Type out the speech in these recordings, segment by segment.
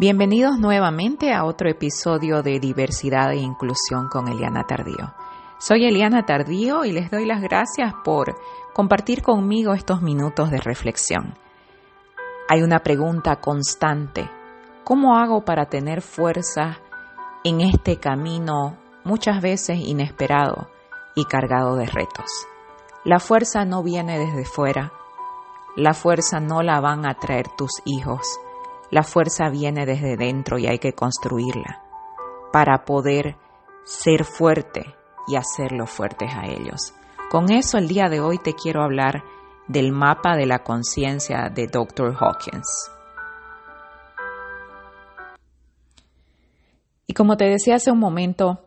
Bienvenidos nuevamente a otro episodio de Diversidad e Inclusión con Eliana Tardío. Soy Eliana Tardío y les doy las gracias por compartir conmigo estos minutos de reflexión. Hay una pregunta constante. ¿Cómo hago para tener fuerza en este camino muchas veces inesperado y cargado de retos? La fuerza no viene desde fuera. La fuerza no la van a traer tus hijos la fuerza viene desde dentro y hay que construirla para poder ser fuerte y hacerlos fuertes a ellos. Con eso el día de hoy te quiero hablar del mapa de la conciencia de Dr. Hawkins. Y como te decía hace un momento,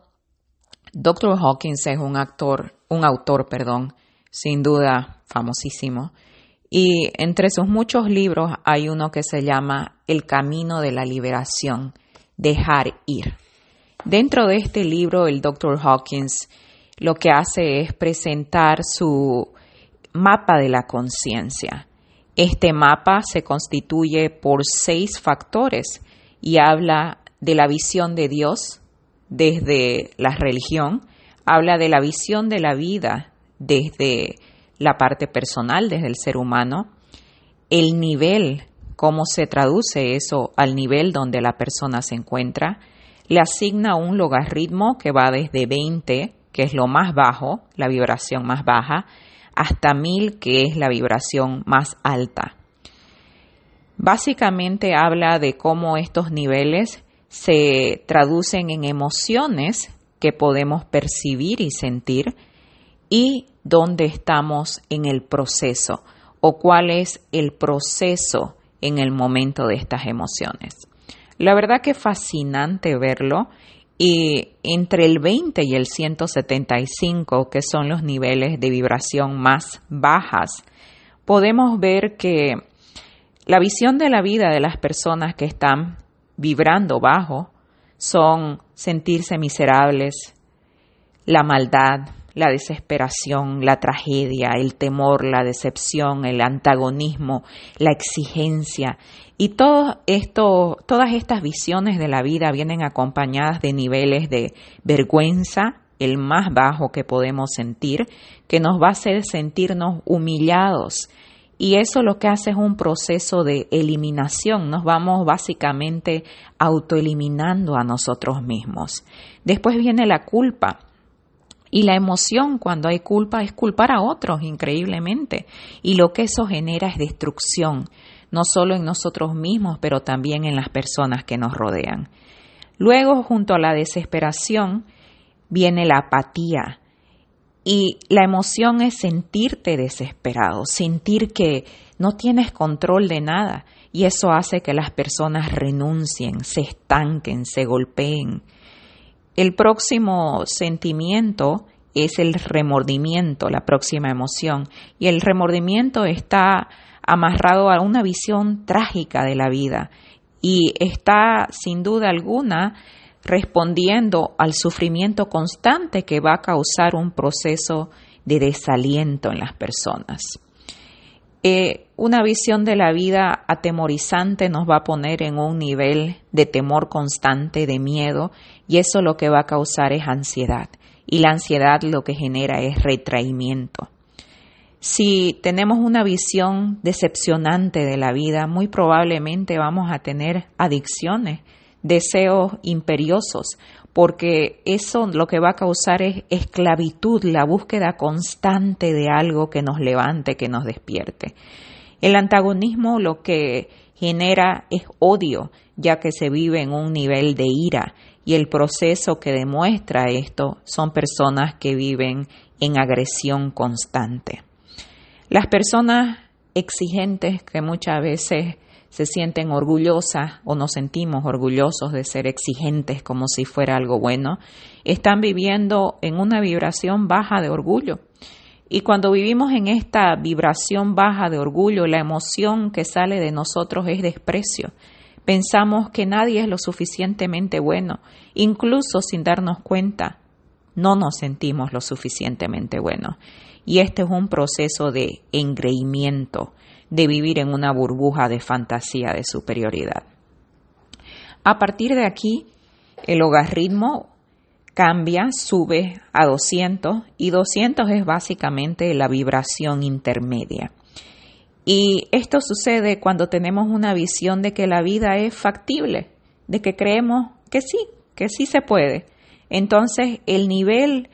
Dr. Hawkins es un actor, un autor, perdón, sin duda famosísimo, y entre sus muchos libros hay uno que se llama El Camino de la Liberación, Dejar Ir. Dentro de este libro, el Dr. Hawkins lo que hace es presentar su mapa de la conciencia. Este mapa se constituye por seis factores y habla de la visión de Dios desde la religión, habla de la visión de la vida desde la parte personal desde el ser humano, el nivel, cómo se traduce eso al nivel donde la persona se encuentra, le asigna un logaritmo que va desde 20, que es lo más bajo, la vibración más baja, hasta 1000, que es la vibración más alta. Básicamente habla de cómo estos niveles se traducen en emociones que podemos percibir y sentir y dónde estamos en el proceso o cuál es el proceso en el momento de estas emociones. La verdad que es fascinante verlo y entre el 20 y el 175, que son los niveles de vibración más bajas, podemos ver que la visión de la vida de las personas que están vibrando bajo son sentirse miserables, la maldad, la desesperación, la tragedia, el temor, la decepción, el antagonismo, la exigencia. Y todo esto, todas estas visiones de la vida vienen acompañadas de niveles de vergüenza, el más bajo que podemos sentir, que nos va a hacer sentirnos humillados. Y eso lo que hace es un proceso de eliminación. Nos vamos básicamente autoeliminando a nosotros mismos. Después viene la culpa y la emoción cuando hay culpa es culpar a otros increíblemente. Y lo que eso genera es destrucción, no solo en nosotros mismos, pero también en las personas que nos rodean. Luego, junto a la desesperación, viene la apatía. Y la emoción es sentirte desesperado, sentir que no tienes control de nada. Y eso hace que las personas renuncien, se estanquen, se golpeen. El próximo sentimiento es el remordimiento, la próxima emoción. Y el remordimiento está amarrado a una visión trágica de la vida y está sin duda alguna respondiendo al sufrimiento constante que va a causar un proceso de desaliento en las personas. Eh, una visión de la vida atemorizante nos va a poner en un nivel de temor constante, de miedo, y eso lo que va a causar es ansiedad. Y la ansiedad lo que genera es retraimiento. Si tenemos una visión decepcionante de la vida, muy probablemente vamos a tener adicciones, deseos imperiosos, porque eso lo que va a causar es esclavitud, la búsqueda constante de algo que nos levante, que nos despierte. El antagonismo lo que genera es odio, ya que se vive en un nivel de ira y el proceso que demuestra esto son personas que viven en agresión constante. Las personas exigentes que muchas veces se sienten orgullosas o nos sentimos orgullosos de ser exigentes como si fuera algo bueno, están viviendo en una vibración baja de orgullo. Y cuando vivimos en esta vibración baja de orgullo, la emoción que sale de nosotros es desprecio. Pensamos que nadie es lo suficientemente bueno, incluso sin darnos cuenta, no nos sentimos lo suficientemente buenos. Y este es un proceso de engreimiento, de vivir en una burbuja de fantasía de superioridad. A partir de aquí, el logaritmo cambia, sube a 200 y 200 es básicamente la vibración intermedia. Y esto sucede cuando tenemos una visión de que la vida es factible, de que creemos que sí, que sí se puede. Entonces el nivel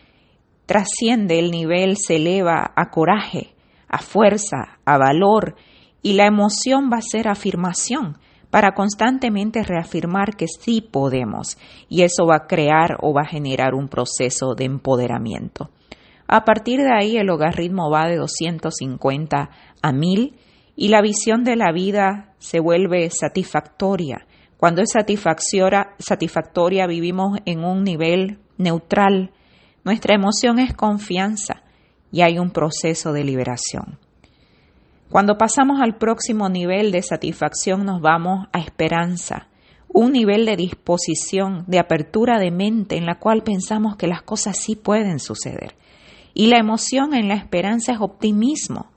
trasciende, el nivel se eleva a coraje, a fuerza, a valor, y la emoción va a ser afirmación para constantemente reafirmar que sí podemos, y eso va a crear o va a generar un proceso de empoderamiento. A partir de ahí el logaritmo va de 250 a 1000 y la visión de la vida se vuelve satisfactoria. Cuando es satisfactoria, satisfactoria vivimos en un nivel neutral. Nuestra emoción es confianza y hay un proceso de liberación. Cuando pasamos al próximo nivel de satisfacción nos vamos a esperanza, un nivel de disposición, de apertura de mente en la cual pensamos que las cosas sí pueden suceder. Y la emoción en la esperanza es optimismo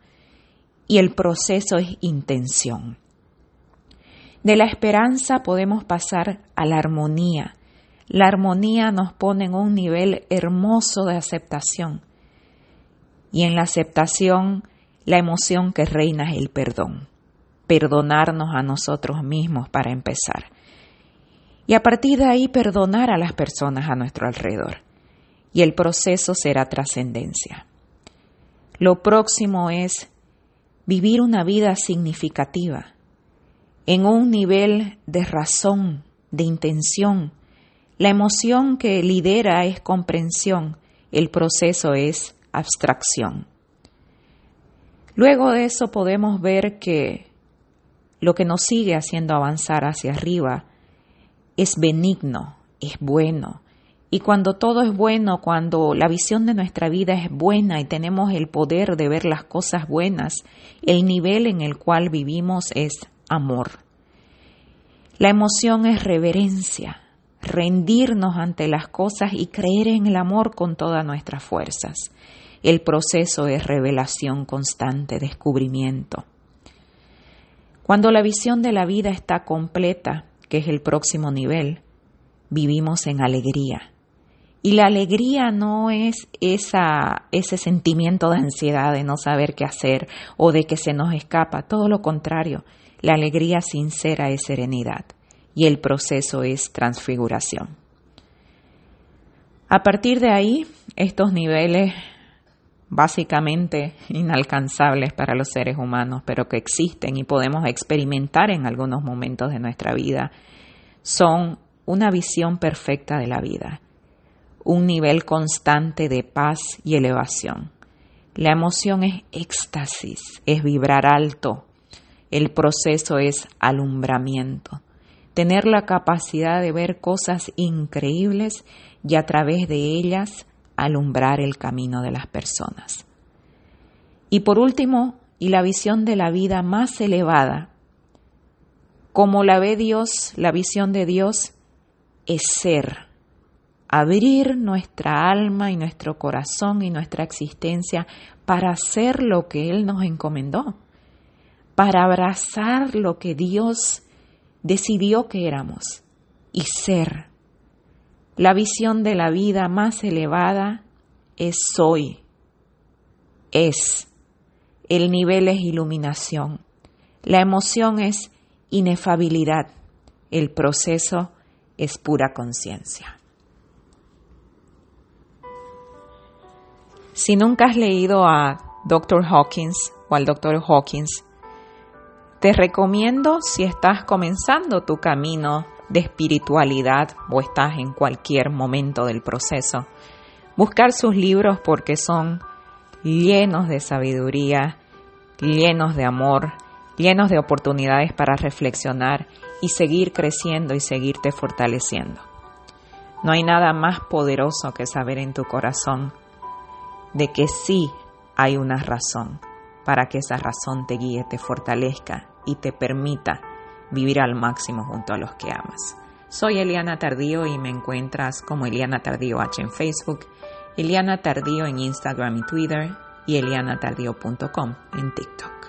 y el proceso es intención. De la esperanza podemos pasar a la armonía. La armonía nos pone en un nivel hermoso de aceptación. Y en la aceptación, la emoción que reina es el perdón. Perdonarnos a nosotros mismos para empezar. Y a partir de ahí perdonar a las personas a nuestro alrededor y el proceso será trascendencia. Lo próximo es vivir una vida significativa, en un nivel de razón, de intención. La emoción que lidera es comprensión, el proceso es abstracción. Luego de eso podemos ver que lo que nos sigue haciendo avanzar hacia arriba es benigno, es bueno, y cuando todo es bueno, cuando la visión de nuestra vida es buena y tenemos el poder de ver las cosas buenas, el nivel en el cual vivimos es amor. La emoción es reverencia, rendirnos ante las cosas y creer en el amor con todas nuestras fuerzas. El proceso es revelación constante, descubrimiento. Cuando la visión de la vida está completa, que es el próximo nivel, vivimos en alegría y la alegría no es ese sentimiento de ansiedad de no saber qué hacer o de que se nos escapa, todo lo contrario, la alegría sincera es serenidad y el proceso es transfiguración. A partir de ahí, estos niveles básicamente inalcanzables para los seres humanos, pero que existen y podemos experimentar en algunos momentos de nuestra vida, son una visión perfecta de la vida un nivel constante de paz y elevación. La emoción es éxtasis, es vibrar alto. El proceso es alumbramiento. Tener la capacidad de ver cosas increíbles y a través de ellas alumbrar el camino de las personas. Y por último, y la visión de la vida más elevada, como la ve Dios, la visión de Dios es ser abrir nuestra alma y nuestro corazón y nuestra existencia para hacer lo que Él nos encomendó, para abrazar lo que Dios decidió que éramos y ser. La visión de la vida más elevada es soy, es. El nivel es iluminación. La emoción es inefabilidad. El proceso es pura conciencia. Si nunca has leído a Dr. Hawkins o al Dr. Hawkins, te recomiendo si estás comenzando tu camino de espiritualidad o estás en cualquier momento del proceso, buscar sus libros porque son llenos de sabiduría, llenos de amor, llenos de oportunidades para reflexionar y seguir creciendo y seguirte fortaleciendo. No hay nada más poderoso que saber en tu corazón de que sí hay una razón para que esa razón te guíe, te fortalezca y te permita vivir al máximo junto a los que amas. Soy Eliana Tardío y me encuentras como Eliana Tardío H en Facebook, Eliana Tardío en Instagram y Twitter y elianatardío.com en TikTok.